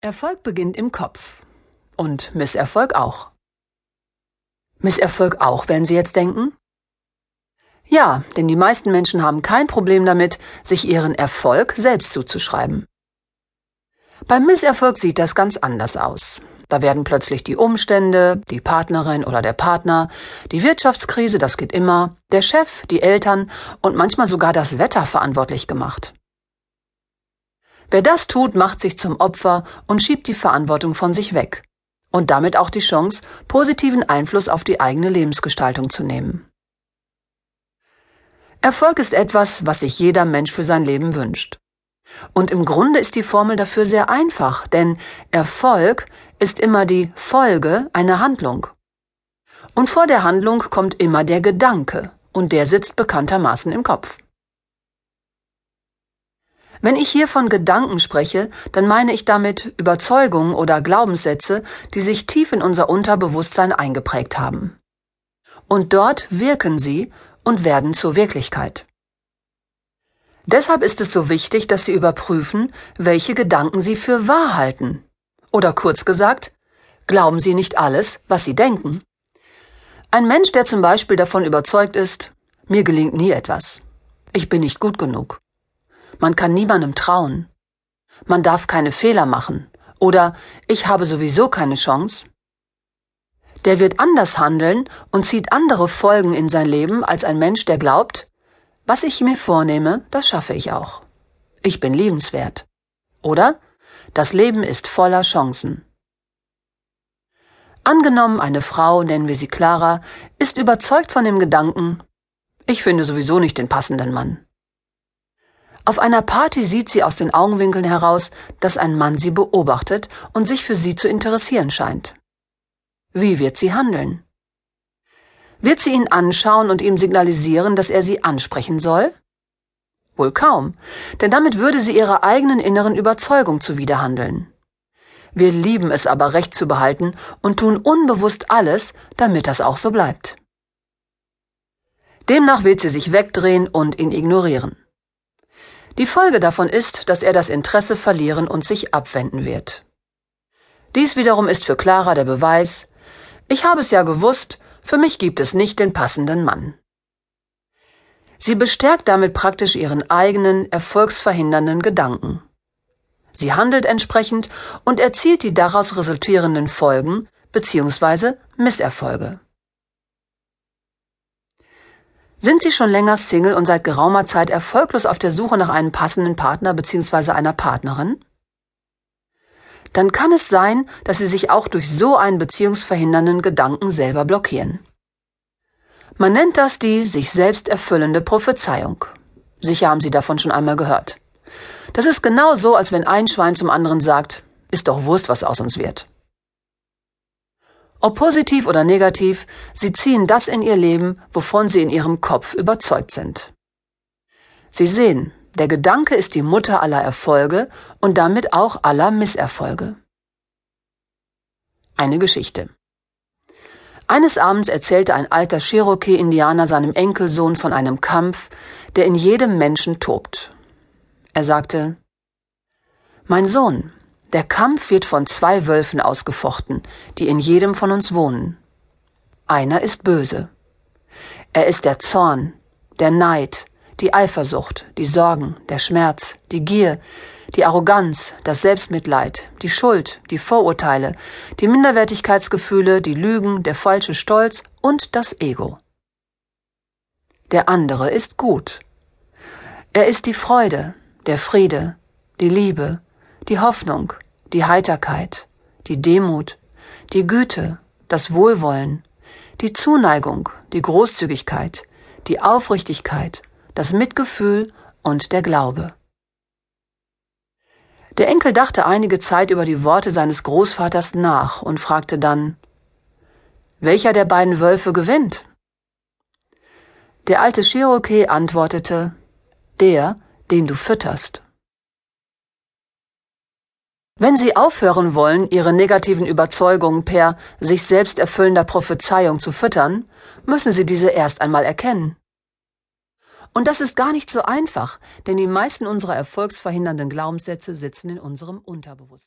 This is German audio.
Erfolg beginnt im Kopf. Und Misserfolg auch. Misserfolg auch, werden Sie jetzt denken? Ja, denn die meisten Menschen haben kein Problem damit, sich ihren Erfolg selbst zuzuschreiben. Beim Misserfolg sieht das ganz anders aus. Da werden plötzlich die Umstände, die Partnerin oder der Partner, die Wirtschaftskrise, das geht immer, der Chef, die Eltern und manchmal sogar das Wetter verantwortlich gemacht. Wer das tut, macht sich zum Opfer und schiebt die Verantwortung von sich weg und damit auch die Chance, positiven Einfluss auf die eigene Lebensgestaltung zu nehmen. Erfolg ist etwas, was sich jeder Mensch für sein Leben wünscht. Und im Grunde ist die Formel dafür sehr einfach, denn Erfolg ist immer die Folge einer Handlung. Und vor der Handlung kommt immer der Gedanke, und der sitzt bekanntermaßen im Kopf. Wenn ich hier von Gedanken spreche, dann meine ich damit Überzeugungen oder Glaubenssätze, die sich tief in unser Unterbewusstsein eingeprägt haben. Und dort wirken sie und werden zur Wirklichkeit. Deshalb ist es so wichtig, dass Sie überprüfen, welche Gedanken Sie für wahr halten. Oder kurz gesagt, glauben Sie nicht alles, was Sie denken. Ein Mensch, der zum Beispiel davon überzeugt ist, mir gelingt nie etwas, ich bin nicht gut genug, man kann niemandem trauen. Man darf keine Fehler machen. Oder ich habe sowieso keine Chance. Der wird anders handeln und zieht andere Folgen in sein Leben als ein Mensch, der glaubt, was ich mir vornehme, das schaffe ich auch. Ich bin liebenswert. Oder das Leben ist voller Chancen. Angenommen, eine Frau, nennen wir sie Clara, ist überzeugt von dem Gedanken, ich finde sowieso nicht den passenden Mann. Auf einer Party sieht sie aus den Augenwinkeln heraus, dass ein Mann sie beobachtet und sich für sie zu interessieren scheint. Wie wird sie handeln? Wird sie ihn anschauen und ihm signalisieren, dass er sie ansprechen soll? Wohl kaum, denn damit würde sie ihrer eigenen inneren Überzeugung zuwiderhandeln. Wir lieben es aber recht zu behalten und tun unbewusst alles, damit das auch so bleibt. Demnach wird sie sich wegdrehen und ihn ignorieren. Die Folge davon ist, dass er das Interesse verlieren und sich abwenden wird. Dies wiederum ist für Clara der Beweis, ich habe es ja gewusst, für mich gibt es nicht den passenden Mann. Sie bestärkt damit praktisch ihren eigenen, erfolgsverhindernden Gedanken. Sie handelt entsprechend und erzielt die daraus resultierenden Folgen bzw. Misserfolge. Sind Sie schon länger Single und seit geraumer Zeit erfolglos auf der Suche nach einem passenden Partner bzw. einer Partnerin? Dann kann es sein, dass Sie sich auch durch so einen beziehungsverhindernden Gedanken selber blockieren. Man nennt das die sich selbst erfüllende Prophezeiung. Sicher haben Sie davon schon einmal gehört. Das ist genau so, als wenn ein Schwein zum anderen sagt, ist doch Wurst, was aus uns wird. Ob positiv oder negativ, sie ziehen das in ihr Leben, wovon sie in ihrem Kopf überzeugt sind. Sie sehen, der Gedanke ist die Mutter aller Erfolge und damit auch aller Misserfolge. Eine Geschichte. Eines Abends erzählte ein alter Cherokee-Indianer seinem Enkelsohn von einem Kampf, der in jedem Menschen tobt. Er sagte, Mein Sohn, der Kampf wird von zwei Wölfen ausgefochten, die in jedem von uns wohnen. Einer ist böse. Er ist der Zorn, der Neid, die Eifersucht, die Sorgen, der Schmerz, die Gier, die Arroganz, das Selbstmitleid, die Schuld, die Vorurteile, die Minderwertigkeitsgefühle, die Lügen, der falsche Stolz und das Ego. Der andere ist gut. Er ist die Freude, der Friede, die Liebe, die Hoffnung, die Heiterkeit, die Demut, die Güte, das Wohlwollen, die Zuneigung, die Großzügigkeit, die Aufrichtigkeit, das Mitgefühl und der Glaube. Der Enkel dachte einige Zeit über die Worte seines Großvaters nach und fragte dann Welcher der beiden Wölfe gewinnt? Der alte Cherokee antwortete Der, den du fütterst. Wenn Sie aufhören wollen, Ihre negativen Überzeugungen per sich selbst erfüllender Prophezeiung zu füttern, müssen Sie diese erst einmal erkennen. Und das ist gar nicht so einfach, denn die meisten unserer erfolgsverhindernden Glaubenssätze sitzen in unserem Unterbewusstsein.